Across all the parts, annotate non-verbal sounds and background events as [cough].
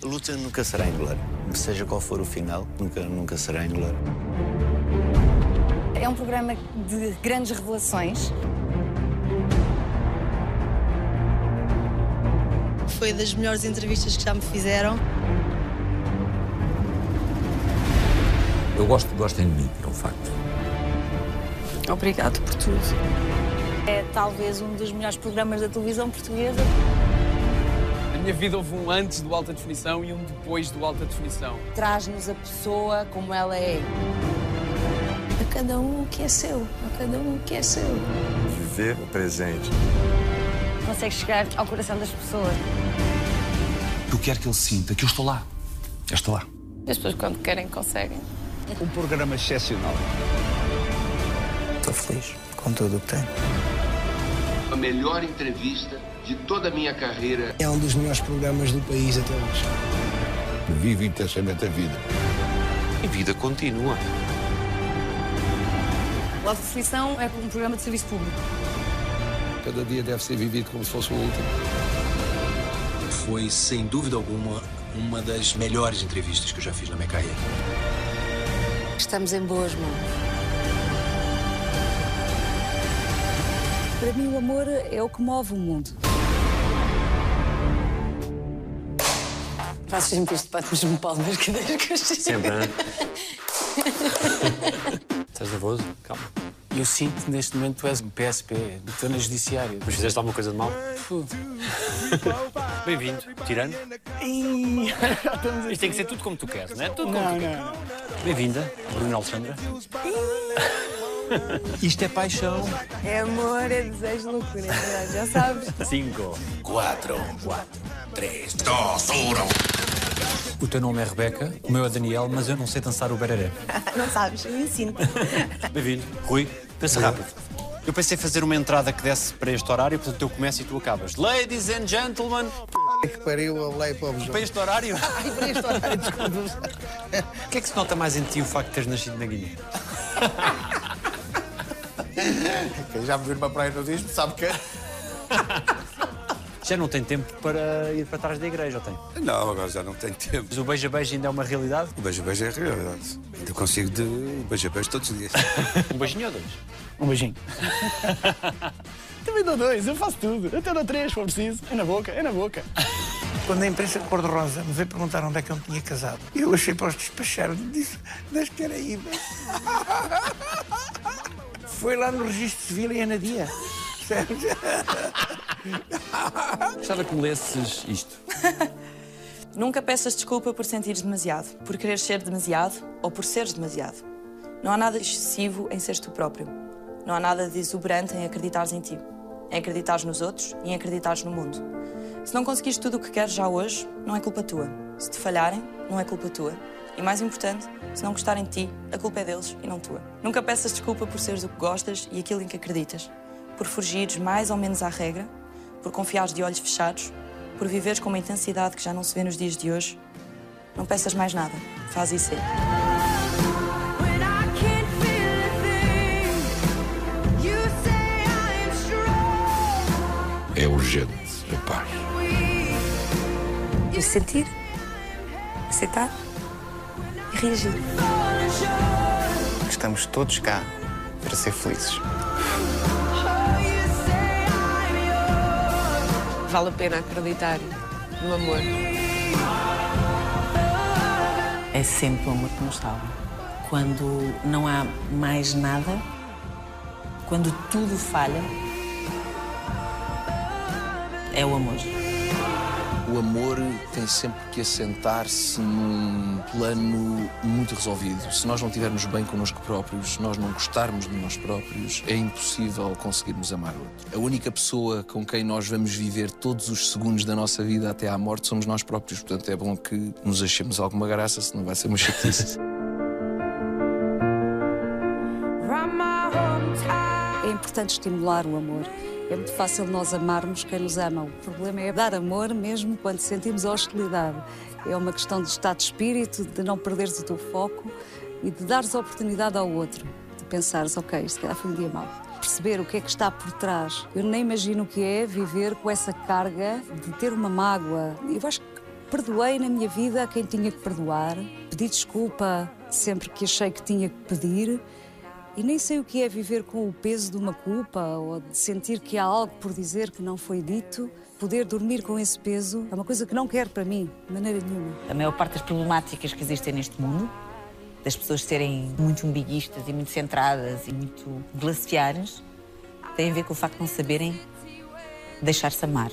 A luta nunca será em glória. Seja qual for o final, nunca, nunca será em glória. É um programa de grandes revelações. Foi das melhores entrevistas que já me fizeram. Eu gosto, gostem de mim, é um facto. Obrigado por tudo. É talvez um dos melhores programas da televisão portuguesa. Minha vida houve um antes do Alta Definição e um depois do Alta Definição. Traz-nos a pessoa como ela é. A cada um o que é seu, a cada um o que é seu. Viver o presente. Consegue chegar ao coração das pessoas. Eu quero que ele sinta que eu estou lá. Eu estou lá. As pessoas, quando querem, conseguem. Um programa excepcional. Estou feliz com tudo o que tenho. A melhor entrevista de toda a minha carreira. É um dos melhores programas do país até hoje. Vive intensamente a vida. A vida continua. A definição é um programa de serviço público. Cada dia deve ser vivido como se fosse o último. Foi, sem dúvida alguma, uma das melhores entrevistas que eu já fiz na minha carreira. Estamos em boas mãos. Para mim, o amor é o que move o mundo. Faço sempre isto, bates-me palmas cada vez que eu chego. Sempre, né? Estás nervoso? Calma. Eu sinto que neste momento tu és um PSP, estou na judiciária. Mas fizeste alguma coisa de mal? Bem-vindo. Tirando. Isto tem que ser tudo como tu queres, não é? Tudo como tu queres. Bem-vinda, Bruno Alexandra. Isto é paixão. É amor, é desejo, loucura, é verdade, já sabes. Cinco. Quatro. Quatro. Três. Dois. Um. O teu nome é Rebeca, o meu é Daniel, mas eu não sei dançar o bereré. [laughs] Não sabes, eu ensino. [laughs] Bem-vindo. Rui, pensa rápido. Eu pensei fazer uma entrada que desse para este horário, portanto eu começo e tu acabas. Ladies and gentlemen, que pariu, eu leio para para este horário. [laughs] Ai, para este horário, desculpa. O que é que se nota mais em ti o facto de teres nascido na Guiné? [laughs] Quem já me viu numa praia nudismo sabe que... [laughs] Já não tem tempo para ir para trás da igreja, ou tem? Não, agora já não tenho tempo. Mas o beija-beija ainda é uma realidade? O beijo-beijo é realidade. Eu consigo de beijo-beijo todos os dias. [laughs] Um beijinho ou dois? Um beijinho. Também dou dois, eu faço tudo. Eu até dou três, se for preciso. É na boca, é na boca. Quando a imprensa cor-de-rosa me veio perguntar onde é que eu me tinha casado, eu achei para os despachar, disse, das Caraíbas. Foi lá no registro civil em Anadia. Percebes? [laughs] Gostava que me lesses isto. Nunca peças desculpa por sentires demasiado, por querer ser demasiado ou por seres demasiado. Não há nada excessivo em seres tu próprio. Não há nada de exuberante em acreditares em ti, em acreditares nos outros e em acreditares no mundo. Se não conseguires tudo o que queres já hoje, não é culpa tua. Se te falharem, não é culpa tua. E mais importante, se não gostarem de ti, a culpa é deles e não tua. Nunca peças desculpa por seres o que gostas e aquilo em que acreditas. Por fugires mais ou menos à regra, por confiares de olhos fechados, por viveres com uma intensidade que já não se vê nos dias de hoje. Não peças mais nada. Faz isso aí. É urgente, rapaz. E sentir, aceitar reagir. Estamos todos cá para ser felizes. Vale a pena acreditar no amor. É sempre o amor que nos salva. Quando não há mais nada, quando tudo falha, é o amor. O amor tem sempre que assentar-se num plano muito resolvido. Se nós não estivermos bem connosco próprios, se nós não gostarmos de nós próprios, é impossível conseguirmos amar o outro. A única pessoa com quem nós vamos viver todos os segundos da nossa vida até à morte somos nós próprios. Portanto, é bom que nos achemos alguma graça, senão vai ser uma chatice. [laughs] É importante estimular o amor. É muito fácil nós amarmos quem nos ama. O problema é dar amor mesmo quando sentimos a hostilidade. É uma questão de estado de espírito, de não perderes o teu foco e de dares oportunidade ao outro. De pensares, ok, isto calhar foi um dia mau. Perceber o que é que está por trás. Eu nem imagino o que é viver com essa carga de ter uma mágoa. Eu acho que Perdoei na minha vida a quem tinha que perdoar, pedi desculpa sempre que achei que tinha que pedir. E nem sei o que é viver com o peso de uma culpa ou de sentir que há algo por dizer que não foi dito. Poder dormir com esse peso é uma coisa que não quero para mim, de maneira nenhuma. A maior parte das problemáticas que existem neste mundo, das pessoas serem muito umbiguistas e muito centradas e muito glaciares, tem a ver com o facto de não saberem deixar-se amar.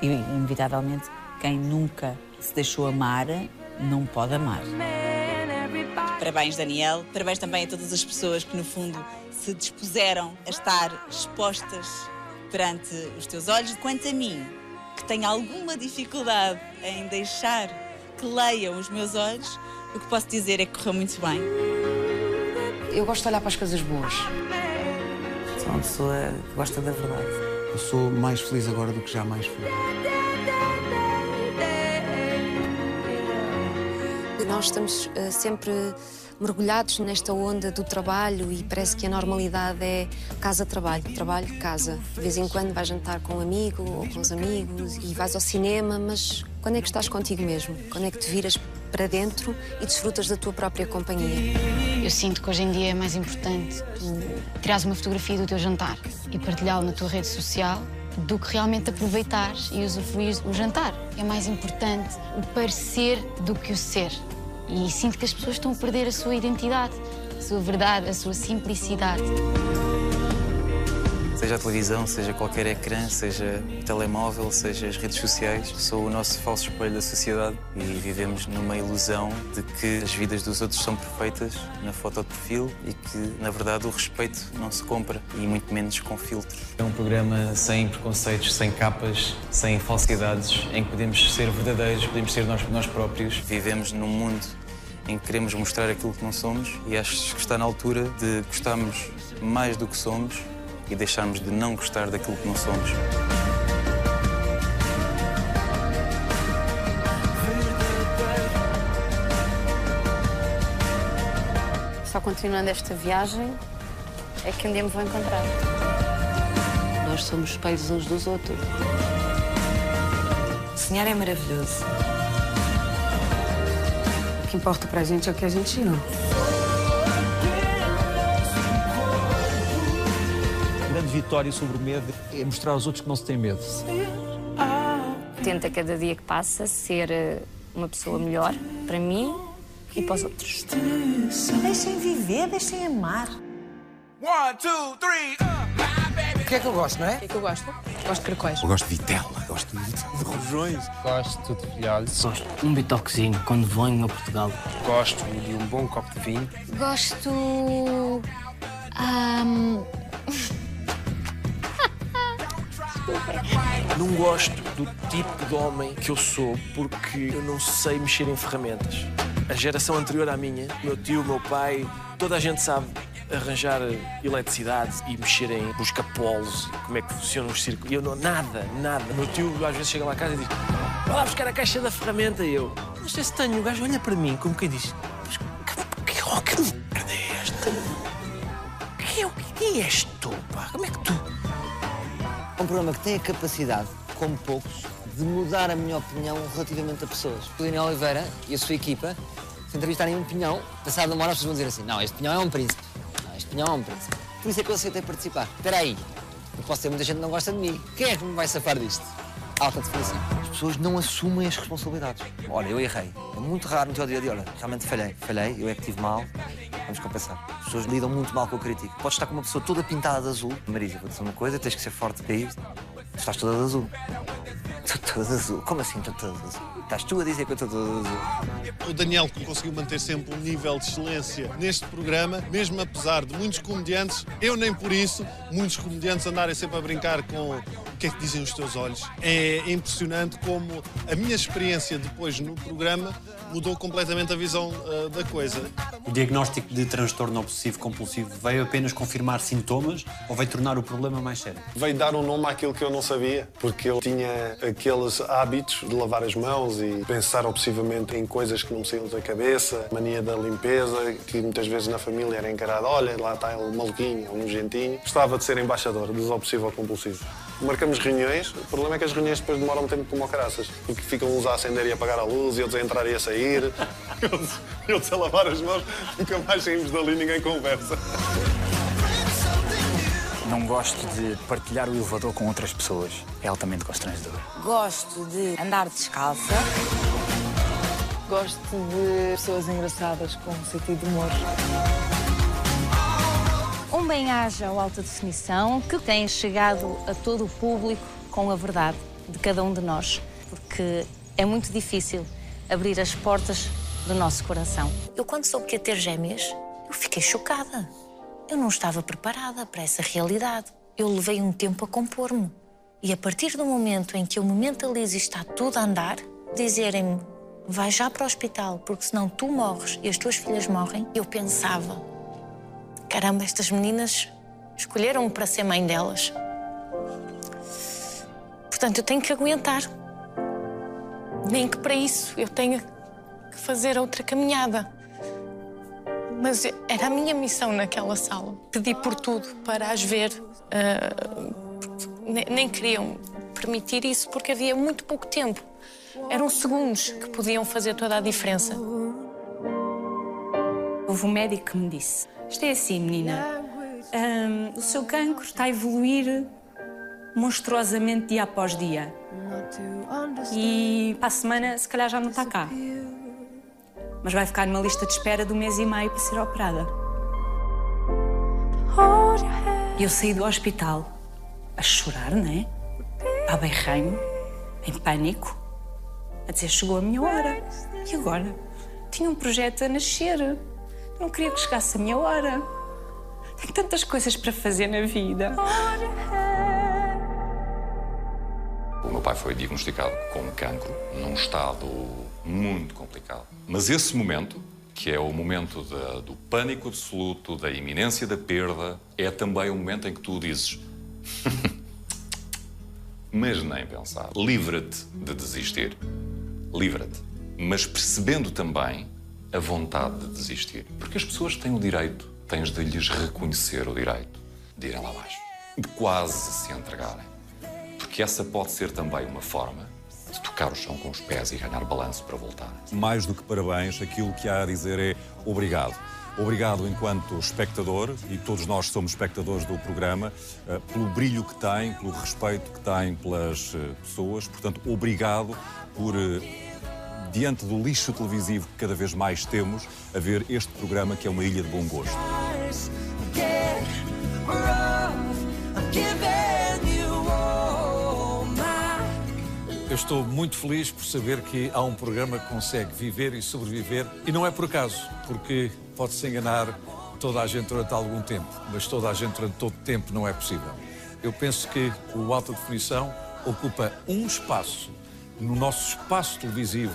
E, inevitavelmente, quem nunca se deixou amar não pode amar. Parabéns, Daniel. Parabéns também a todas as pessoas que, no fundo, se dispuseram a estar expostas perante os teus olhos. Quanto a mim, que tenho alguma dificuldade em deixar que leiam os meus olhos, o que posso dizer é que correu muito bem. Eu gosto de olhar para as coisas boas. Sou uma pessoa que gosta da verdade. Eu sou mais feliz agora do que jamais fui. Nós estamos uh, sempre mergulhados nesta onda do trabalho e parece que a normalidade é casa-trabalho, trabalho-casa. De vez em quando vais jantar com um amigo ou com os amigos e vais ao cinema, mas quando é que estás contigo mesmo? Quando é que te viras para dentro e desfrutas da tua própria companhia? Eu sinto que hoje em dia é mais importante tu tirares uma fotografia do teu jantar e partilhá-lo na tua rede social do que realmente aproveitares e usufruir o jantar. É mais importante o parecer do que o ser. E sinto que as pessoas estão a perder a sua identidade, a sua verdade, a sua simplicidade. Seja a televisão, seja qualquer ecrã, seja o telemóvel, seja as redes sociais, sou o nosso falso espelho da sociedade e vivemos numa ilusão de que as vidas dos outros são perfeitas na foto de perfil e que, na verdade, o respeito não se compra e muito menos com filtros. É um programa sem preconceitos, sem capas, sem falsidades, em que podemos ser verdadeiros, podemos ser nós, nós próprios. Vivemos num mundo em que queremos mostrar aquilo que não somos e acho que está na altura de gostarmos mais do que somos e deixarmos de não gostar daquilo que não somos. Só continuando esta viagem é que um dia me vou encontrar. Nós somos espelhos uns dos outros. Sonhar é maravilhoso. O que importa pra gente é o que a gente ama. A grande vitória sobre o medo é mostrar aos outros que não se tem medo. Tenta cada dia que passa ser eh, uma pessoa melhor para mim e para os outros. Deixem viver, deixem amar. One, two, three, O que é que eu gosto, não é? O que é que eu gosto? Gosto de caracóis. Eu gosto de vitela, gosto de, de rojões. Gosto de filhotes. Gosto de um bitoquezinho quando venho a Portugal. Gosto de um bom copo de vinho. Gosto. Um... [laughs] Não gosto do tipo de homem que eu sou porque eu não sei mexer em ferramentas. A geração anterior à minha, meu tio, meu pai, toda a gente sabe arranjar eletricidade e mexer em busca-polos, como é que funcionam os. E eu não, nada, nada. Meu tio às vezes chega lá a casa e diz: Vai lá buscar a caixa da ferramenta. E eu, não sei se tenho. O gajo olha para mim como quem diz: Mas que, que, que merda é esta? Que, quem és tu, pá? Como é que tu. É um programa que tem a capacidade, como poucos, de mudar a minha opinião relativamente a pessoas. O Daniel Oliveira e a sua equipa, se entrevistarem um pinhão, passado uma hora, as pessoas vão dizer assim: Não, este pinhão é um príncipe. Não, este pinhão é um príncipe. Por isso é que eu aceitei participar. Espera aí, eu posso ter muita gente que não gosta de mim. Quem é que me vai safar disto? Alta definição. As pessoas não assumem as responsabilidades. Olha, eu errei. É muito raro no teu dia dia. Olha, realmente falhei. Falhei, eu é que tive mal. Vamos compensar. As pessoas lidam muito mal com a crítica. Podes estar com uma pessoa toda pintada de azul. Marisa, vou dizer uma coisa, tens que ser forte para isso. Tu estás toda de azul. Azul. Como assim estou toda de azul? Estás tu a dizer que eu estou toda de azul. O Daniel conseguiu manter sempre um nível de excelência neste programa, mesmo apesar de muitos comediantes, eu nem por isso, muitos comediantes andarem sempre a brincar com o que é que dizem os teus olhos. É impressionante como a minha experiência depois no programa mudou completamente a visão uh, da coisa. O diagnóstico de transtorno obsessivo compulsivo veio apenas confirmar sintomas ou veio tornar o problema mais sério? Veio dar um nome àquilo que eu não sabia, porque ele tinha aqueles hábitos de lavar as mãos e pensar obsessivamente em coisas que não me saíam da cabeça, mania da limpeza, que muitas vezes na família era encarada, olha, lá está ele maluquinho, um nojentinho. Gostava de ser embaixador dos obsessivo compulsivos. Marcamos reuniões. O problema é que as reuniões depois demoram um tempo como caraças. Porque ficam uns a acender e a apagar a luz e outros a entrar e a sair. [laughs] e outros a lavar as mãos. Nunca mais saímos dali, ninguém conversa. Não gosto de partilhar o elevador com outras pessoas. É altamente constrangedor. Gosto de andar descalça. Gosto de pessoas engraçadas com sentido de humor. Um bem-aja ou alta definição que tem chegado a todo o público com a verdade de cada um de nós, porque é muito difícil abrir as portas do nosso coração. Eu, quando soube que ia ter gêmeas, eu fiquei chocada. Eu não estava preparada para essa realidade. Eu levei um tempo a compor-me. E a partir do momento em que eu me mentalizo e está tudo a andar, dizerem-me vai já para o hospital, porque senão tu morres e as tuas filhas morrem, eu pensava caramba, estas meninas escolheram-me para ser mãe delas. Portanto, eu tenho que aguentar. Nem que para isso eu tenha que fazer outra caminhada. Mas era a minha missão naquela sala. Pedi por tudo para as ver. Uh, nem, nem queriam permitir isso porque havia muito pouco tempo. Eram segundos que podiam fazer toda a diferença. Houve um médico que me disse: Isto é assim, menina. Um, o seu cancro está a evoluir monstruosamente dia após dia. E para a semana, se calhar já não está cá. Mas vai ficar numa lista de espera um mês e meio para ser operada. E eu saí do hospital a chorar, não é? A berreimo, em pânico, a dizer: chegou a minha hora. E agora? Tinha um projeto a nascer. Não queria que chegasse a minha hora. Tenho tantas coisas para fazer na vida. O meu pai foi diagnosticado com cancro num estado muito complicado. Mas esse momento, que é o momento do pânico absoluto, da iminência da perda, é também o momento em que tu dizes. Mas nem pensar. Livra-te de desistir. Livra-te. Mas percebendo também a vontade de desistir. Porque as pessoas têm o direito, tens de lhes reconhecer o direito de irem lá abaixo, de quase se entregarem. Porque essa pode ser também uma forma de tocar o chão com os pés e ganhar balanço para voltar. Mais do que parabéns, aquilo que há a dizer é obrigado. Obrigado enquanto espectador, e todos nós somos espectadores do programa, eh, pelo brilho que tem, pelo respeito que tem pelas eh, pessoas. Portanto, obrigado por eh, diante do lixo televisivo que cada vez mais temos, a ver este programa que é uma ilha de bom gosto. Eu estou muito feliz por saber que há um programa que consegue viver e sobreviver. E não é por acaso, porque pode-se enganar toda a gente durante algum tempo, mas toda a gente durante todo o tempo não é possível. Eu penso que o Alta Definição ocupa um espaço no nosso espaço televisivo,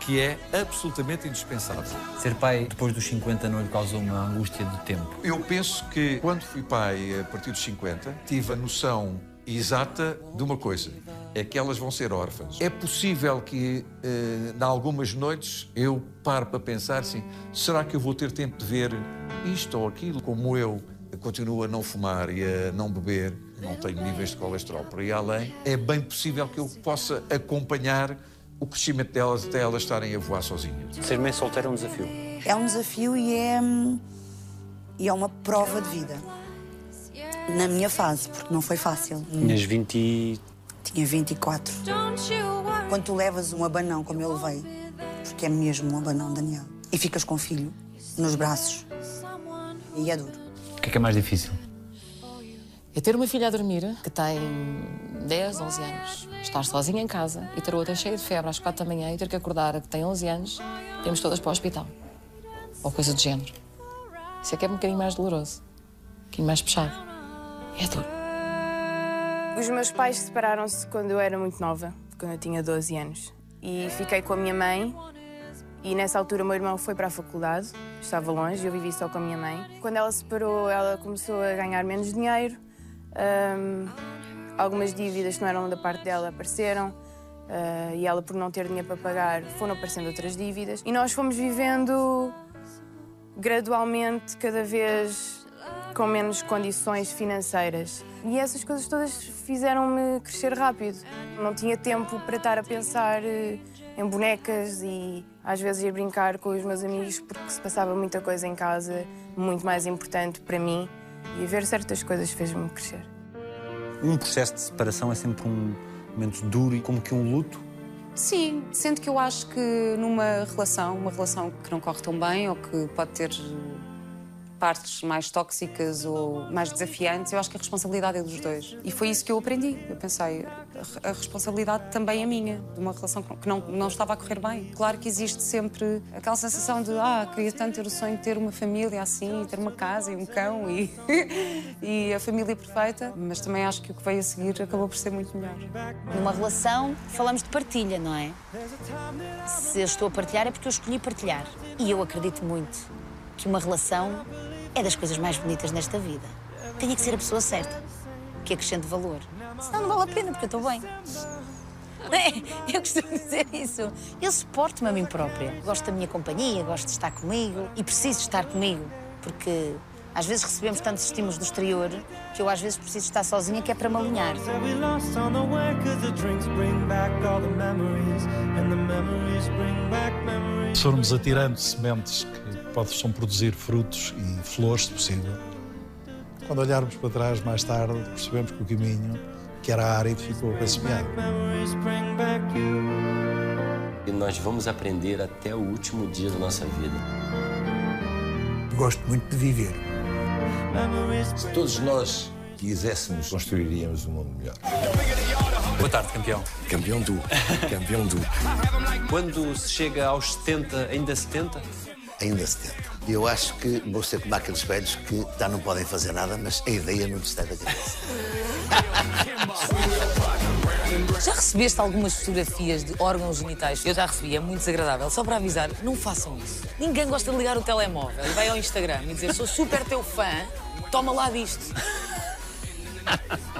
que é absolutamente indispensável. Ser pai depois dos 50 não lhe causou uma angústia de tempo? Eu penso que quando fui pai a partir dos 50, tive a noção exata de uma coisa: é que elas vão ser órfãs. É possível que, eh, em algumas noites, eu pare para pensar assim: será que eu vou ter tempo de ver isto ou aquilo? Como eu continuo a não fumar e a não beber, não tenho níveis de colesterol por aí além, é bem possível que eu possa acompanhar o crescimento delas até elas estarem a voar sozinhas. Ser mãe solteira é um desafio. É um desafio e é, e é uma prova de vida. Na minha fase, porque não foi fácil. Tinhas 20 e... Tinha 24. Quando tu levas um abanão, como eu levei, porque é mesmo um abanão, Daniel, e ficas com o filho nos braços, e é duro. O que é que é mais difícil? É ter uma filha a dormir, que tem 10, 11 anos, estar sozinha em casa e ter outra cheia de febre às 4 da manhã e ter que acordar que tem 11 anos, temos todas para o hospital. Ou coisa do género. Isso é que é um bocadinho mais doloroso, um bocadinho mais puxado. É duro. Os meus pais separaram-se quando eu era muito nova, quando eu tinha 12 anos. E fiquei com a minha mãe e nessa altura o meu irmão foi para a faculdade, estava longe, eu vivi só com a minha mãe. Quando ela se separou, ela começou a ganhar menos dinheiro. Um, algumas dívidas que não eram da parte dela apareceram. Uh, e ela, por não ter dinheiro para pagar, foram aparecendo outras dívidas. E nós fomos vivendo gradualmente, cada vez com menos condições financeiras. E essas coisas todas fizeram-me crescer rápido. Não tinha tempo para estar a pensar eh, em bonecas e às vezes ir brincar com os meus amigos porque se passava muita coisa em casa, muito mais importante para mim. E ver certas coisas fez-me crescer. Um processo de separação é sempre um momento duro e como que um luto. Sim, sendo que eu acho que numa relação, uma relação que não corre tão bem ou que pode ter partes mais tóxicas ou mais desafiantes, eu acho que a responsabilidade é dos dois. E foi isso que eu aprendi. Eu pensei, a responsabilidade também é minha, de uma relação que não, não estava a correr bem. Claro que existe sempre aquela sensação de, ah, queria tanto ter o sonho de ter uma família assim, ter uma casa e um cão e, [laughs] e a família perfeita, mas também acho que o que veio a seguir acabou por ser muito melhor. Numa relação, falamos de partilha, não é? Se eu estou a partilhar é porque eu escolhi partilhar. E eu acredito muito que uma relação é das coisas mais bonitas nesta vida. Tenha que ser a pessoa certa, que acrescente valor. Senão não vale a pena, porque eu estou bem. É, [laughs] eu costumo dizer isso. Eu suporto-me a mim própria. Gosto da minha companhia, gosto de estar comigo e preciso estar comigo, porque às vezes recebemos tantos estímulos do exterior que eu às vezes preciso estar sozinha, que é para me alinhar. Se formos atirando sementes que possam produzir frutos e flores, se possível. Quando olharmos para trás mais tarde, percebemos que o caminho, que era árido, ficou bem semeado. E nós vamos aprender até o último dia da nossa vida. Gosto muito de viver. Se todos nós quiséssemos, construiríamos um mundo melhor. Boa tarde, campeão. Campeão do. Campeão do. Quando se chega aos 70, ainda 70? Ainda 70. Eu acho que vou ser como aqueles velhos que já não podem fazer nada, mas a ideia não lhes sai da cabeça. Já recebeste algumas fotografias de órgãos genitais? Eu já recebi, é muito desagradável. Só para avisar, não façam isso. Ninguém gosta de ligar o telemóvel e vai ao Instagram e dizer sou super teu fã, toma lá disto. [laughs]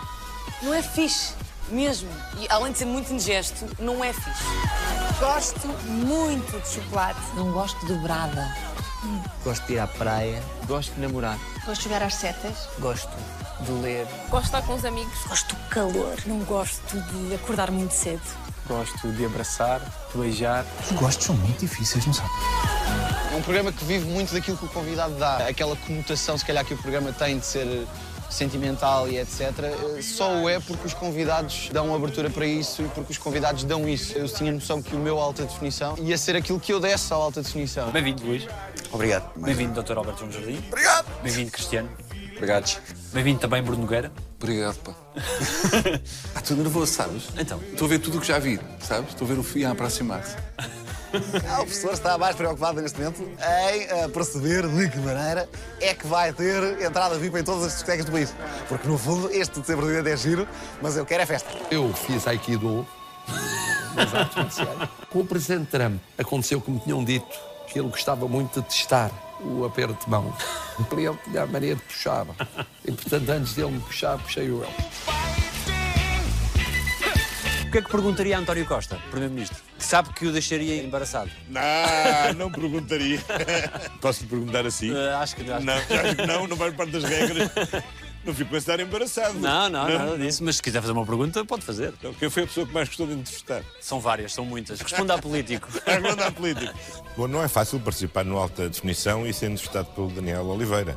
Não é fixe, mesmo. E além de ser muito indigesto, não é fixe. Gosto muito de chocolate. Não gosto de brada. Gosto de ir à praia. Gosto de namorar. Gosto de jogar às setas. Gosto de ler. Gosto de estar com os amigos. Gosto do calor. Não gosto de acordar muito cedo. Gosto de abraçar, de beijar. Os gostos são muito difíceis, não sabe? É um programa que vive muito daquilo que o convidado dá. Aquela conotação, se calhar, que o programa tem de ser sentimental e etc. Só o é porque os convidados dão abertura para isso e porque os convidados dão isso. Eu tinha noção que o meu alta definição ia ser aquilo que eu desse à alta definição. Bem-vindo, Luís. Obrigado. Bem-vindo, Dr. Alberto João Jardim. Obrigado. Bem-vindo, Cristiano. Obrigado. Bem-vindo também, Bruno Nogueira. Obrigado, pá. [laughs] ah, estou nervoso, sabes? Então. Estou a ver tudo o que já vi, sabes? Estou a ver o fio a aproximar-se. [laughs] [laughs] O professor está mais preocupado neste momento em uh, perceber de que maneira é que vai ter entrada VIP em todas as discotecas do país. Porque, no fundo, este de ser é giro, mas eu quero é festa. Eu fiz Aikido nas artes marciais. Com o presidente Trump, aconteceu como tinham dito, que ele gostava muito de testar o aperto de mão. Para ele a maneira de puxar. E, portanto, antes dele me puxar, puxei o ele. O que é que perguntaria a António Costa, Primeiro-Ministro? Que sabe que o deixaria embaraçado? Não, não perguntaria. [laughs] Posso lhe perguntar assim? Uh, acho que acho não. Acho que não, [laughs] não vai parte das regras. Não fico a estar embaraçado. Não, não, não, nada disso. Mas se quiser fazer uma pergunta, pode fazer. Então, quem foi a pessoa que mais gostou de entrevistar? São várias, são muitas. Responda a político. [laughs] Responda a político. Bom, não é fácil participar no Alta Definição e ser entrevistado pelo Daniel Oliveira.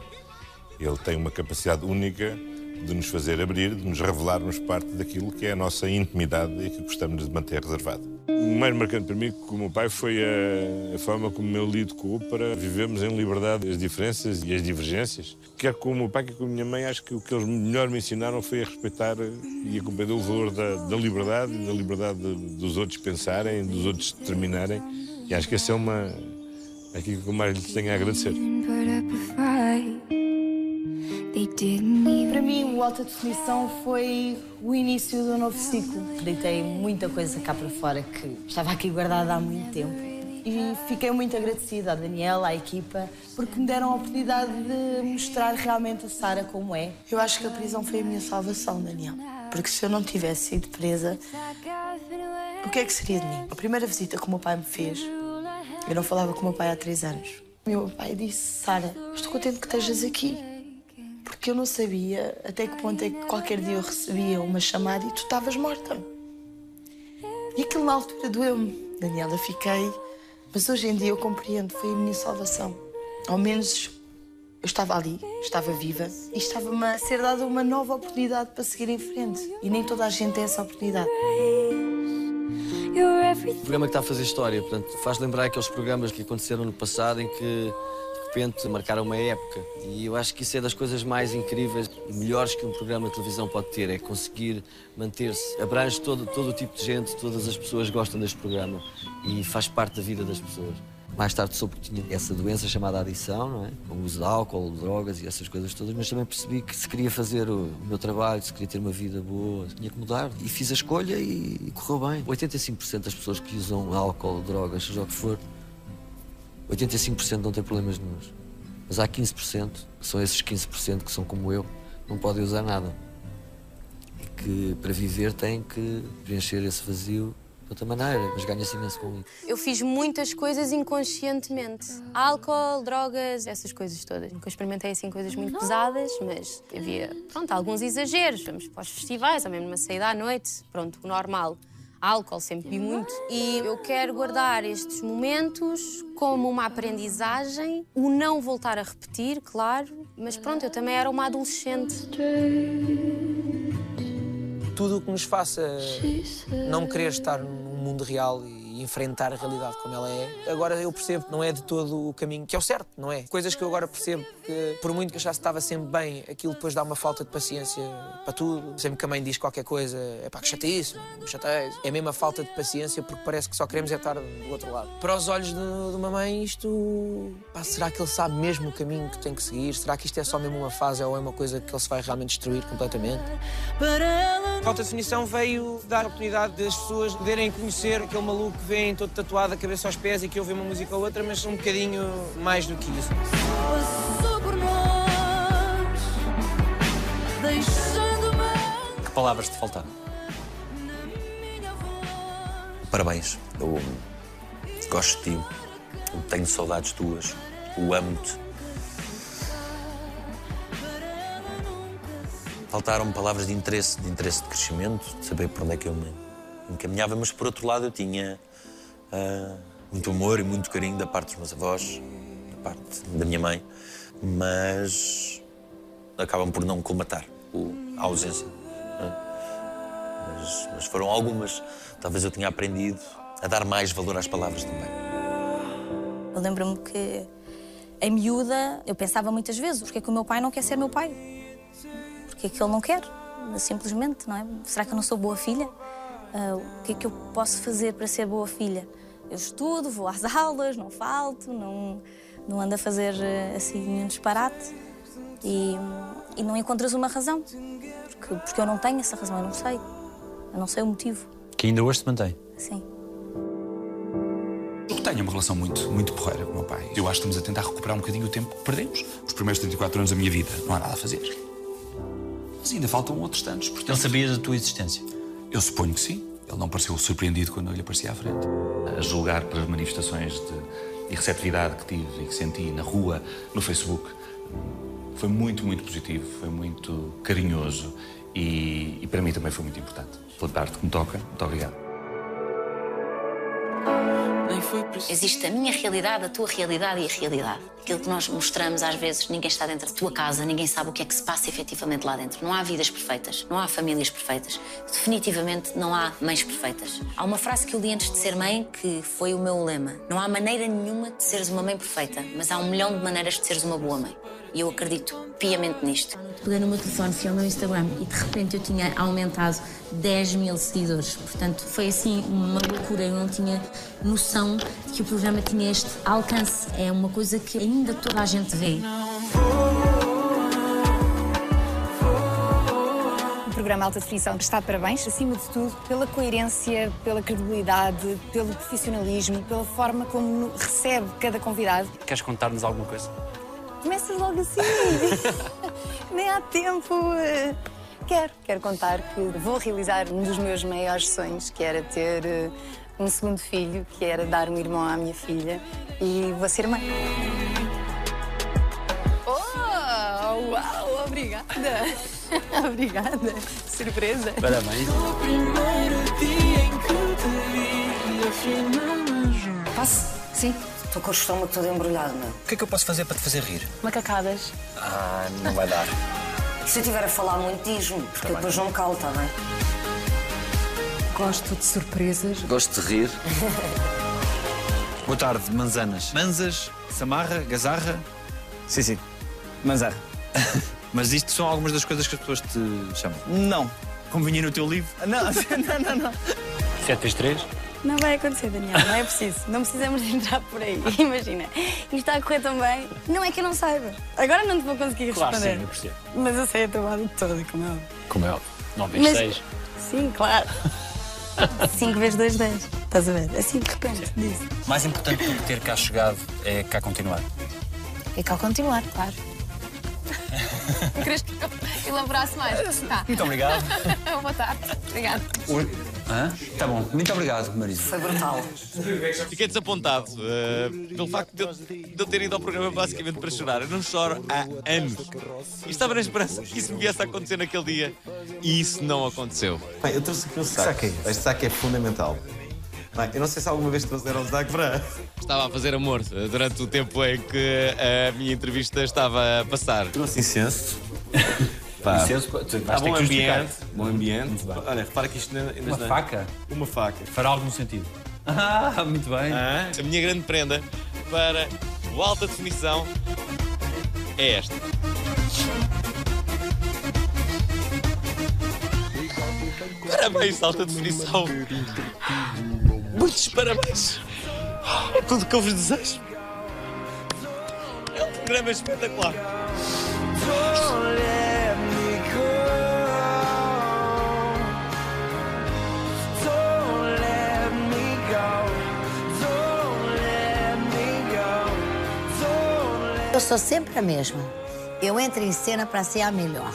Ele tem uma capacidade única de nos fazer abrir, de nos revelarmos parte daquilo que é a nossa intimidade e que gostamos de manter reservada. O mais marcante para mim, como o pai, foi a, a forma como ele educou para vivermos em liberdade as diferenças e as divergências. Quer com o meu pai, quer com a minha mãe, acho que o que eles melhor me ensinaram foi a respeitar e a compreender o valor da, da liberdade e da liberdade de, dos outros pensarem, dos outros determinarem. E acho que essa é uma. aquilo que eu mais lhes tenho a agradecer. Para mim, o Alta Definição foi o início do novo ciclo. Deitei muita coisa cá para fora que estava aqui guardada há muito tempo. E fiquei muito agradecida à Daniela, à equipa, porque me deram a oportunidade de mostrar realmente a Sara como é. Eu acho que a prisão foi a minha salvação, Daniel. Porque se eu não tivesse sido presa, o que é que seria de mim? A primeira visita que o meu pai me fez, eu não falava com o meu pai há três anos. O meu pai disse: Sara, estou contente que estejas aqui Porque eu não sabia até que ponto é que qualquer dia eu recebia uma chamada e tu estavas morta. E aquilo na altura doeu-me. Daniela, fiquei. Mas hoje em dia eu compreendo, foi a minha salvação. Ao menos eu estava ali, estava viva e estava-me a ser dada uma nova oportunidade para seguir em frente. E nem toda a gente tem essa oportunidade. O programa que está a fazer história, portanto, faz lembrar aqueles programas que aconteceram no passado em que repente marcaram uma época. E eu acho que isso é das coisas mais incríveis e melhores que um programa de televisão pode ter, é conseguir manter-se. Abrange todo, todo o tipo de gente, todas as pessoas gostam deste programa e faz parte da vida das pessoas. Mais tarde soube que tinha essa doença chamada adição, não é? o uso de álcool, drogas e essas coisas todas, mas também percebi que se queria fazer o meu trabalho, se queria ter uma vida boa, tinha que mudar. E fiz a escolha e, e correu bem. 85% das pessoas que usam álcool, drogas, seja o que for, 85% não têm problemas nenhums. Mas há 15%, que são esses 15% que são como eu, não podem usar nada. E que para viver têm que preencher esse vazio de outra maneira, mas ganha-se imenso com isso. Eu fiz muitas coisas inconscientemente. Álcool, drogas, essas coisas todas. Nunca experimentei assim coisas muito pesadas, mas havia, pronto, alguns exageros. Vamos para os festivais, ou mesmo uma saída à noite. Pronto, o normal. Álcool sempre vi muito. E eu quero guardar estes momentos como uma aprendizagem, o não voltar a repetir, claro. Mas pronto, eu também era uma adolescente. Tudo o que nos faça não querer estar num mundo real e enfrentar a realidade como ela é, agora eu percebo que não é de todo o caminho que é o certo, não é? Coisas que eu agora percebo que, por muito que eu já estava sempre bem, aquilo depois dá uma falta de paciência para tudo. Sempre que a mãe diz qualquer coisa, é pá, que chatice, me chateias. É mesmo a falta de paciência porque parece que só queremos é estar do outro lado. Para os olhos de, de uma mãe, isto. Pá, será que ele sabe mesmo o caminho que tem que seguir? Será que isto é só mesmo uma fase ou é uma coisa que ele se vai realmente destruir completamente? Falta de definição veio dar a oportunidade das pessoas poderem conhecer aquele maluco que vem todo tatuado da cabeça aos pés e que ouve uma música ou outra, mas um bocadinho mais do que isso. Que palavras te faltaram? Parabéns. Eu gosto de ti. Tenho saudades tuas. Eu amo-te. Faltaram-me palavras de interesse, de interesse de crescimento, de saber por onde é que eu me encaminhava, mas por outro lado eu tinha ah, muito amor e muito carinho da parte dos meus avós, da parte da minha mãe, mas acabam por não colmatar o- a ausência. né? Mas, mas foram algumas. Talvez eu tenha aprendido a dar mais valor às palavras também. Eu lembro-me que, em miúda, eu pensava muitas vezes: porque é que o meu pai não quer ser meu pai? Porque é que ele não quer? Simplesmente, não é? Será que eu não sou boa filha? Ah, o que é que eu posso fazer para ser boa filha? Eu estudo, vou às [laughs] aulas, não falto, não, não ando a fazer eh, assim nenhum disparate. E, e não encontras uma razão. Porque, porque eu não tenho essa razão, eu não sei. Eu não sei o motivo. Que ainda hoje se mantém. Sim. Eu tenho uma relação muito, muito porreira com o meu pai. Eu acho que estamos a tentar recuperar um bocadinho o tempo que perdemos. Os primeiros 34 anos da minha vida, não há nada a fazer. Mas ainda faltam outros tantos. Portanto... Ele sabia da tua existência? Eu suponho que sim. Ele não pareceu surpreendido quando eu lhe aparecia à frente. A julgar pelas manifestações de receptividade que tive e que senti na rua, no Facebook, foi muito, muito positivo, foi muito carinhoso e, e para mim também foi muito importante. Pela parte que me toca, muito obrigado. Existe a minha realidade, a tua realidade e a realidade. Aquilo que nós mostramos às vezes, ninguém está dentro da tua casa, ninguém sabe o que é que se passa efetivamente lá dentro. Não há vidas perfeitas, não há famílias perfeitas. Definitivamente não há mães perfeitas. Há uma frase que eu li antes de ser mãe que foi o meu lema: Não há maneira nenhuma de seres uma mãe perfeita, mas há um milhão de maneiras de seres uma boa mãe. E eu acredito piamente nisto. Peguei no meu telefone, fui ao meu Instagram e de repente eu tinha aumentado 10 mil seguidores. Portanto, foi assim uma loucura. Eu não tinha noção de que o programa tinha este alcance. É uma coisa que ainda toda a gente vê. O programa Alta Definição está de parabéns, acima de tudo, pela coerência, pela credibilidade, pelo profissionalismo, pela forma como recebe cada convidado. Queres contar-nos alguma coisa? Começas logo assim. [laughs] Nem há tempo. eh, Quero, quero contar que vou realizar um dos meus maiores sonhos, que era ter eh, um segundo filho, que era dar um irmão à minha filha, e vou ser mãe. Oh, uau, Obrigada. [laughs] Obrigada. Surpresa. Parabéns. Posso? Sim. Estou com o estômago todo embrulhado, não é? O que é que eu posso fazer para te fazer rir? Macacadas. Ah, não vai dar. Se eu estiver a falar muito, diz-me, porque eu depois não me calo, está bem? Gosto de surpresas. Gosto de rir. [laughs] Boa tarde, manzanas. Manzas, samarra, gazarra? Sim, sim. Manzarra. [laughs] Mas isto são algumas das coisas que as pessoas te chamam? Não. Como vinha no teu livro? Não, [laughs] não, não, não. 733? Não vai acontecer, Daniel, não é preciso. Não precisamos de entrar por aí. [laughs] Imagina, isto está a correr tão bem. Não é que eu não saiba. Agora não te vou conseguir Claro, responder. sim, eu percebo. Mas eu sei a tua lado toda, como é óbvio. Como é óbvio. 9 vezes Mas- 6. Sim, claro. [laughs] 5 vezes 2, 10. Estás a ver? Assim de repente, disse. Mais importante do que ter cá chegado é cá continuar. É que ao continuar, claro. [laughs] Não querias que eu elaborasse mais? Tá. Muito obrigado. Boa tarde. Obrigada. Hã? Tá bom. Muito obrigado, Marisa. Foi brutal. Fiquei desapontado eh, pelo facto de eu, de eu ter ido ao programa basicamente para chorar. Eu não choro há anos. E estava na esperança que isso me viesse a acontecer naquele dia. E isso não aconteceu. Bem, eu trouxe aqui um saco. Este saco é fundamental. Bem, eu não sei se alguma vez trouxeram um saco para. Estava a fazer amor eh, durante o tempo em que a minha entrevista estava a passar. Trouxe incenso. Pá. Incenso, tu vais Há ter bom que justificar. ambiente. Bom ambiente. Olha, repara que isto ainda, Uma está- faca? Uma faca. Fará algum sentido. Ah, muito bem. A minha grande prenda para o alta definição é esta. Parabéns, alta definição. Muitos parabéns. É tudo o que eu vos desejo. É um programa espetacular. Sou sempre a mesma. Eu entro em cena para ser a melhor.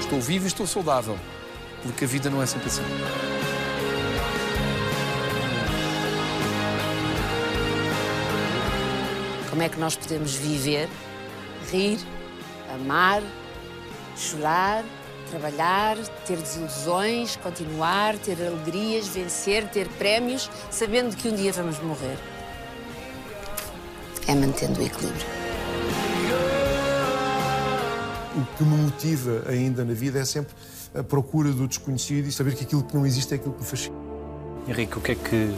Estou vivo e estou saudável. Porque a vida não é sempre assim. Como é que nós podemos viver, rir, amar, chorar, trabalhar, ter desilusões, continuar, ter alegrias, vencer, ter prémios, sabendo que um dia vamos morrer? É mantendo o equilíbrio. O que me motiva ainda na vida é sempre a procura do desconhecido e saber que aquilo que não existe é aquilo que me fascina. Henrique, o que é que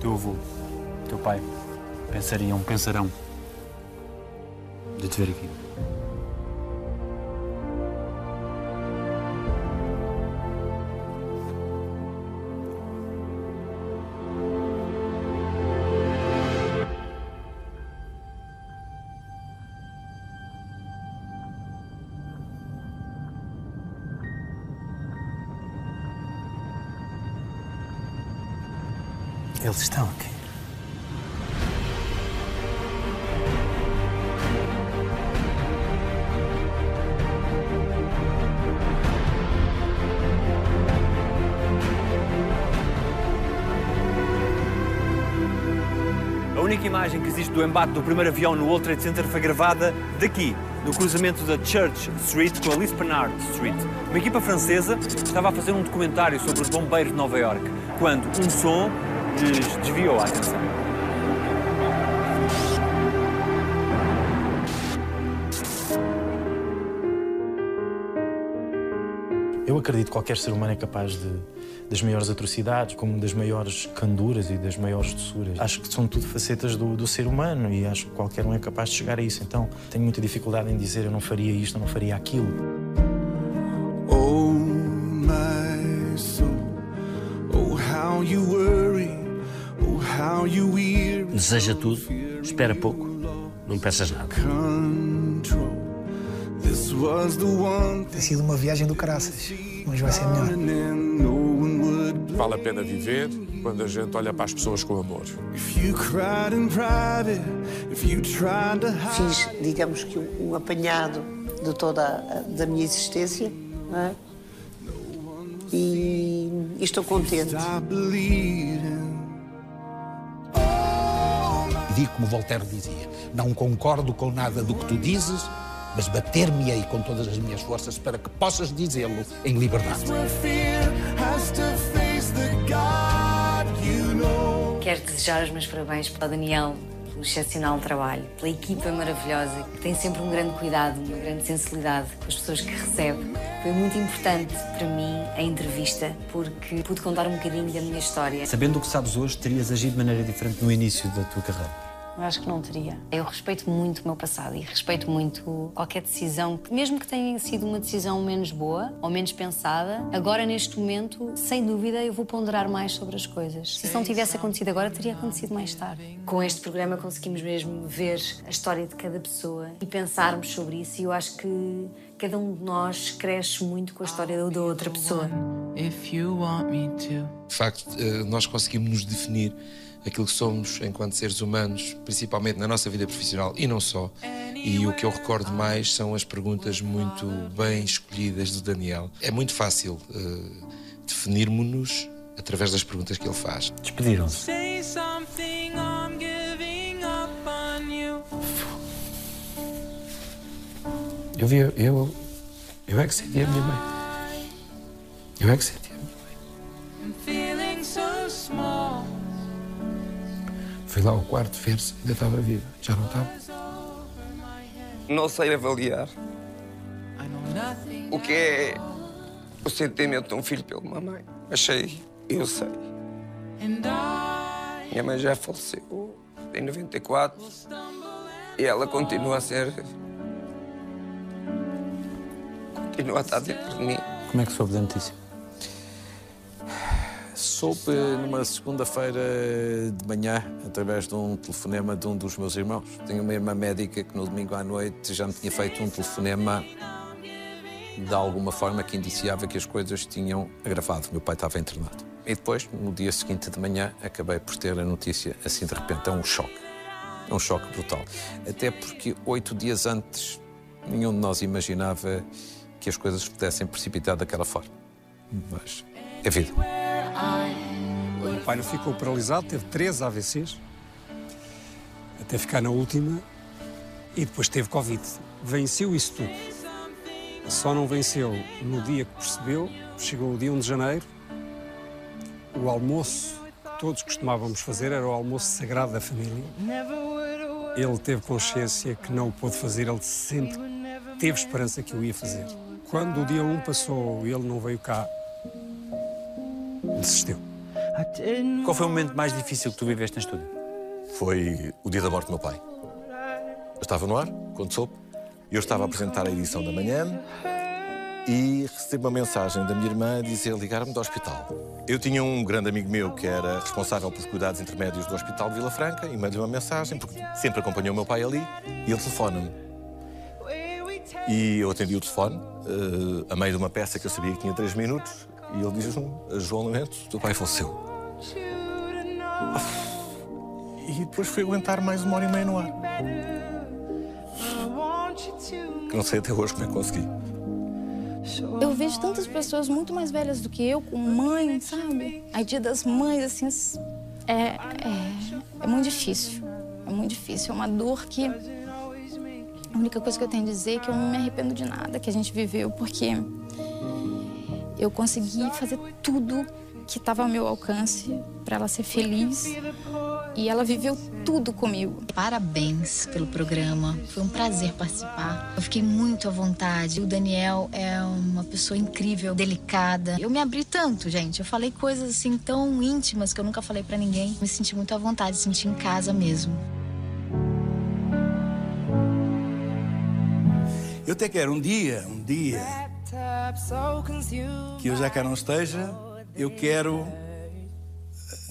teu avô, teu pai, pensariam, pensarão de te ver aqui? Eles estão aqui. A única imagem que existe do embate do primeiro avião no World Trade Center foi gravada daqui, no cruzamento da Church Street com a Lispenard Street. Uma equipa francesa estava a fazer um documentário sobre os bombeiros de Nova York, quando um som desviou a atenção. Eu acredito que qualquer ser humano é capaz de, das maiores atrocidades, como das maiores canduras e das maiores doçuras. Acho que são tudo facetas do, do ser humano e acho que qualquer um é capaz de chegar a isso. Então tenho muita dificuldade em dizer eu não faria isto, eu não faria aquilo. Deseja tudo, espera pouco, não peças nada. Tem sido uma viagem do caraças, mas vai ser melhor. Vale a pena viver quando a gente olha para as pessoas com amor. If you cried in private, if you tried to hide. Fiz, digamos que, um, um apanhado de toda a, da minha existência, não é? E, e estou contente. I believed in. digo como Voltaire dizia: não concordo com nada do que tu dizes, mas bater-me-ei com todas as minhas forças para que possas dizê-lo em liberdade. Quero desejar os meus parabéns para o Daniel pelo excepcional trabalho, pela equipa maravilhosa, que tem sempre um grande cuidado, uma grande sensibilidade com as pessoas que recebe. Foi muito importante para mim a entrevista, porque pude contar um bocadinho da minha história. Sabendo o que sabes hoje, terias agido de maneira diferente no início da tua carreira? Eu acho que não teria. Eu respeito muito o meu passado e respeito muito qualquer decisão, mesmo que tenha sido uma decisão menos boa ou menos pensada. Agora, neste momento, sem dúvida, eu vou ponderar mais sobre as coisas. Se isso não tivesse acontecido agora, teria acontecido mais tarde. Com este programa, conseguimos mesmo ver a história de cada pessoa e pensarmos sobre isso. E eu acho que cada um de nós cresce muito com a história da outra pessoa. De facto, eh, nós conseguimos nos definir aquilo que somos enquanto seres humanos, principalmente na nossa vida profissional e não só. E o que eu recordo mais são as perguntas muito bem escolhidas do Daniel. É muito fácil uh, definirmos-nos através das perguntas que ele faz. Despediram-se. Eu vi, eu, eu é que senti a minha mãe. Eu é que senti Fui lá ao quarto ver se ainda estava viva. Já não estava. Não sei avaliar o que é o sentimento de um filho pela mamãe. Mas sei, eu sei. Minha mãe já faleceu em 94 e ela continua a ser. continua a estar dentro de mim. Como é que soube da notícia? Soube numa segunda-feira de manhã, através de um telefonema de um dos meus irmãos. Tenho uma irmã médica que no domingo à noite já me tinha feito um telefonema de alguma forma que indiciava que as coisas tinham agravado. Meu pai estava internado. E depois, no dia seguinte de manhã, acabei por ter a notícia assim de repente. É um choque. É um choque brutal. Até porque oito dias antes, nenhum de nós imaginava que as coisas pudessem precipitar daquela forma. Mas é vida. O pai não ficou paralisado, teve três AVCs, até ficar na última, e depois teve Covid. Venceu isso tudo. Só não venceu no dia que percebeu, chegou o dia 1 de janeiro, o almoço que todos costumávamos fazer era o almoço sagrado da família. Ele teve consciência que não o pôde fazer, ele sempre teve esperança que o ia fazer. Quando o dia 1 passou e ele não veio cá, desistiu. Qual foi o momento mais difícil que tu viveste em estúdio? Foi o dia da morte do meu pai. Eu estava no ar, quando soube. Eu estava a apresentar a edição da manhã e recebo uma mensagem da minha irmã a dizer ligar-me do hospital. Eu tinha um grande amigo meu que era responsável pelos cuidados intermédios do Hospital de Vila Franca e mandei uma mensagem, porque sempre acompanhou o meu pai ali, e ele telefona-me. E eu atendi o telefone, uh, a meio de uma peça que eu sabia que tinha três minutos, e ele diz-me: João Lamento, teu pai faleceu. E depois fui aguentar mais uma hora e meia no ar. Que não sei até hoje como é que consegui. Eu vejo tantas pessoas muito mais velhas do que eu, com mãe, sabe? Aí dia das mães, assim, é, é, é muito difícil. É muito difícil. É uma dor que. A única coisa que eu tenho a dizer é que eu não me arrependo de nada que a gente viveu, porque eu consegui fazer tudo que estava ao meu alcance para ela ser feliz e ela viveu tudo comigo. Parabéns pelo programa, foi um prazer participar. Eu fiquei muito à vontade. O Daniel é uma pessoa incrível, delicada. Eu me abri tanto, gente. Eu falei coisas assim tão íntimas que eu nunca falei para ninguém. Me senti muito à vontade, senti em casa mesmo. Eu até quero um dia, um dia, que eu já cá não esteja, eu quero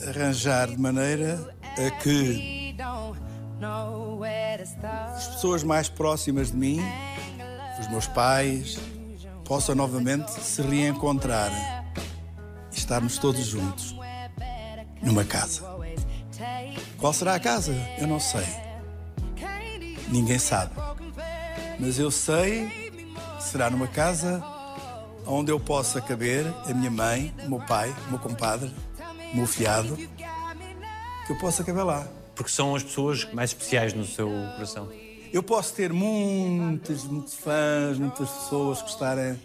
arranjar de maneira a que as pessoas mais próximas de mim, os meus pais, possam novamente se reencontrar e estarmos todos juntos numa casa. Qual será a casa? Eu não sei. Ninguém sabe. Mas eu sei será numa casa onde eu possa caber a minha mãe, o meu pai, o meu compadre, o meu fiado, que eu possa caber lá. Porque são as pessoas mais especiais no seu coração. Eu posso ter muitos, muitos fãs, muitas pessoas gostarem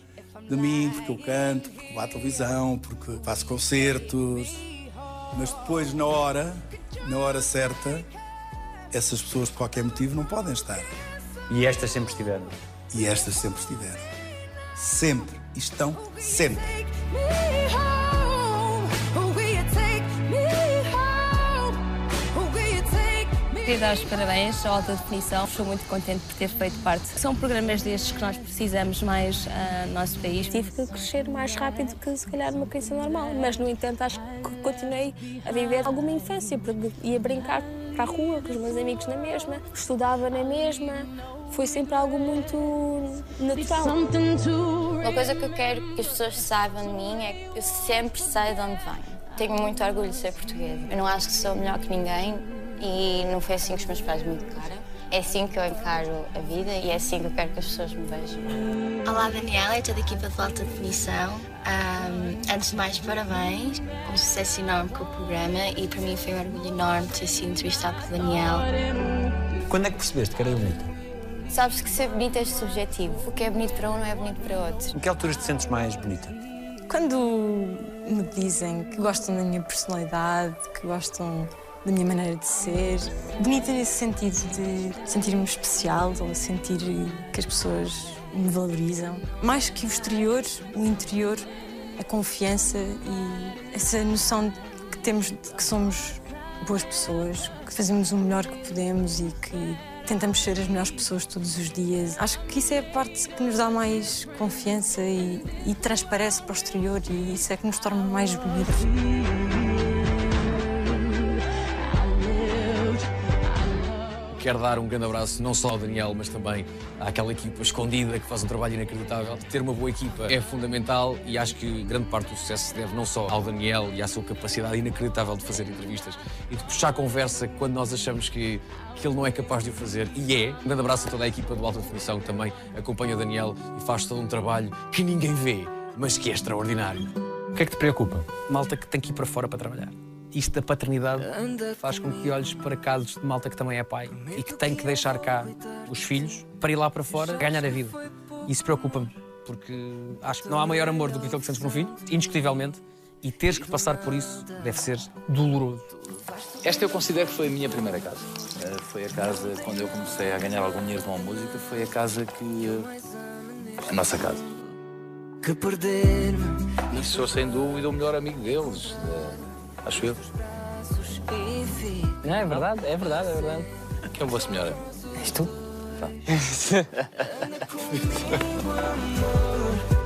de mim porque eu canto, porque vou à televisão, porque faço concertos. Mas depois, na hora, na hora certa, essas pessoas, por qualquer motivo, não podem estar. E estas sempre estiveram. E estas sempre estiveram. Sempre. E estão sempre. Queria dar os parabéns à Alta Definição. Estou muito contente por ter feito parte. São programas destes que nós precisamos mais uh, no nosso país. Tive que crescer mais rápido que, se calhar, uma criança normal. Mas, no entanto, acho que continuei a viver alguma infância, porque ia brincar para a rua com os meus amigos na mesma, estudava na mesma. Foi sempre algo muito natural. Uma coisa que eu quero que as pessoas saibam de mim é que eu sempre sei de onde venho. Tenho muito orgulho de ser portuguesa. Eu não acho que sou melhor que ninguém e não foi assim que os meus pais me educaram. É assim que eu encaro a vida e é assim que eu quero que as pessoas me vejam. Olá, Daniela e toda a equipa de Alta Definição. Um, antes de mais, parabéns. Um sucesso enorme com o programa e para mim foi um orgulho enorme ter sido entrevistado por Daniel. Quando é que percebeste que era bonita? Sabes que ser bonita é subjetivo. O que é bonito para um não é bonito para outro. Em que alturas te sentes mais bonita? Quando me dizem que gostam da minha personalidade, que gostam da minha maneira de ser. Bonita nesse sentido de sentir-me especial ou sentir que as pessoas me valorizam. Mais que o exterior, o interior, a confiança e essa noção que temos de que somos boas pessoas, que fazemos o melhor que podemos e que tentamos ser as melhores pessoas todos os dias. Acho que isso é a parte que nos dá mais confiança e, e transparece para o exterior e isso é que nos torna mais bonitos. Quero dar um grande abraço não só ao Daniel, mas também àquela equipa escondida que faz um trabalho inacreditável. Ter uma boa equipa é fundamental e acho que grande parte do sucesso se deve não só ao Daniel e à sua capacidade inacreditável de fazer entrevistas e de puxar conversa quando nós achamos que, que ele não é capaz de o fazer. E é. Um grande abraço a toda a equipa do Alta Definição que também acompanha o Daniel e faz todo um trabalho que ninguém vê, mas que é extraordinário. O que é que te preocupa? Malta que tem que ir para fora para trabalhar isto da paternidade faz com que olhes para casos de malta que também é pai e que tem que deixar cá os filhos para ir lá para fora ganhar a vida. Isso preocupa-me, porque acho que não há maior amor do que aquele que sentes por um filho, indiscutivelmente, e teres que passar por isso deve ser doloroso. Esta eu considero que foi a minha primeira casa. Eh, foi a casa, quando eu comecei a ganhar algum dinheiro com a música, foi a casa que. Eh, a nossa casa. Que perder-me. E sou sem dúvida o melhor amigo deles. Acho eu. Não, é verdade, é verdade, é verdade. Quem é o vosso melhor amigo? És tu?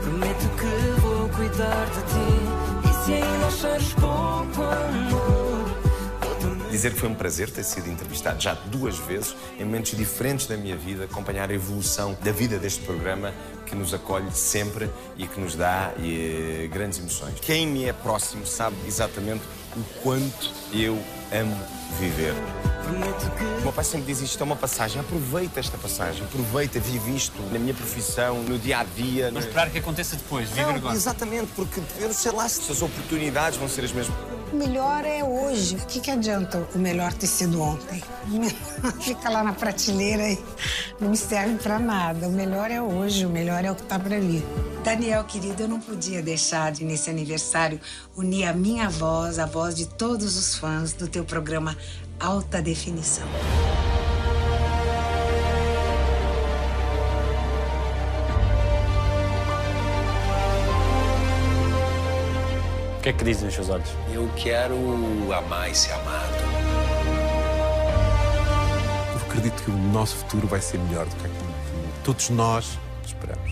Prometo que vou cuidar de ti. E se ainda achares pouco amor? Dizer que foi um prazer ter sido entrevistado já duas vezes, em momentos diferentes da minha vida, acompanhar a evolução da vida deste programa que nos acolhe sempre e que nos dá e, grandes emoções. Quem me é próximo sabe exatamente o quanto eu amo viver. O meu pai sempre diz isto é uma passagem, aproveita esta passagem, aproveita, vive isto na minha profissão, no dia a dia. Não esperar que aconteça depois, viver Não, agora. Exatamente, porque eu sei lá se as oportunidades vão ser as mesmas. O melhor é hoje. O que, que adianta o melhor ter sido ontem? O melhor [laughs] fica lá na prateleira e não me serve para nada. O melhor é hoje, o melhor é o que está para ali. Daniel, querido, eu não podia deixar de, nesse aniversário, unir a minha voz, a voz de todos os fãs do teu programa Alta Definição. O que é que dizem os seus olhos? Eu quero amar e ser amado. Eu acredito que o nosso futuro vai ser melhor do que aquilo que todos nós esperamos.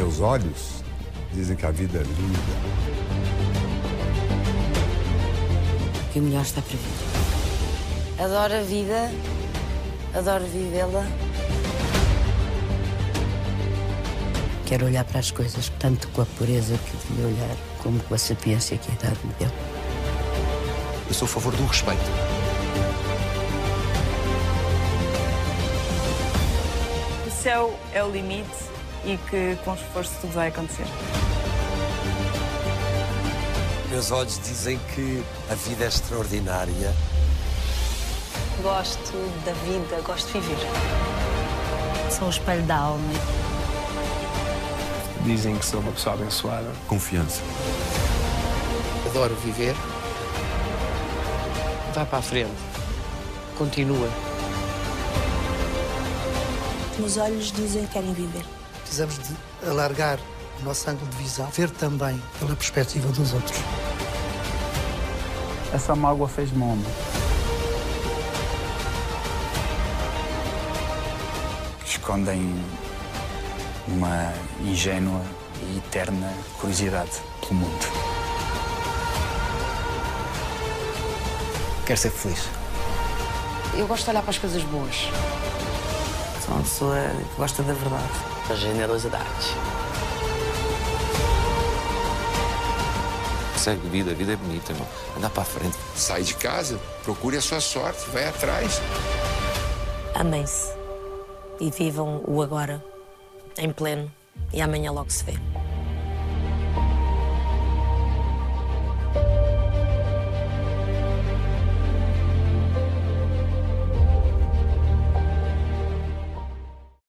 Meus olhos dizem que a vida é linda. Que o melhor está para vir. Adoro a vida, adoro vivê-la. Quero olhar para as coisas tanto com a pureza que devia olhar, como com a sapiência que a idade me deu. Eu sou a favor do respeito. O céu é o limite e que com esforço tudo vai acontecer. Meus olhos dizem que a vida é extraordinária. Gosto da vida, gosto de viver. Sou o espelho da alma. Dizem que sou uma pessoa abençoada. Confiança. Adoro viver. Vai para a frente. Continua. Meus olhos dizem que querem viver. Precisamos de alargar o nosso ângulo de visão, ver também pela perspectiva dos outros. Essa mágoa fez-me homem. Escondem uma ingênua e eterna curiosidade pelo mundo. Quero ser feliz. Eu gosto de olhar para as coisas boas. Sou uma pessoa que gosta da verdade. Generosidade. Segue vida, a vida é bonita, meu. Andar para a frente. Sai de casa, procure a sua sorte, vai atrás. Amem-se e vivam o agora, em pleno, e amanhã logo se vê.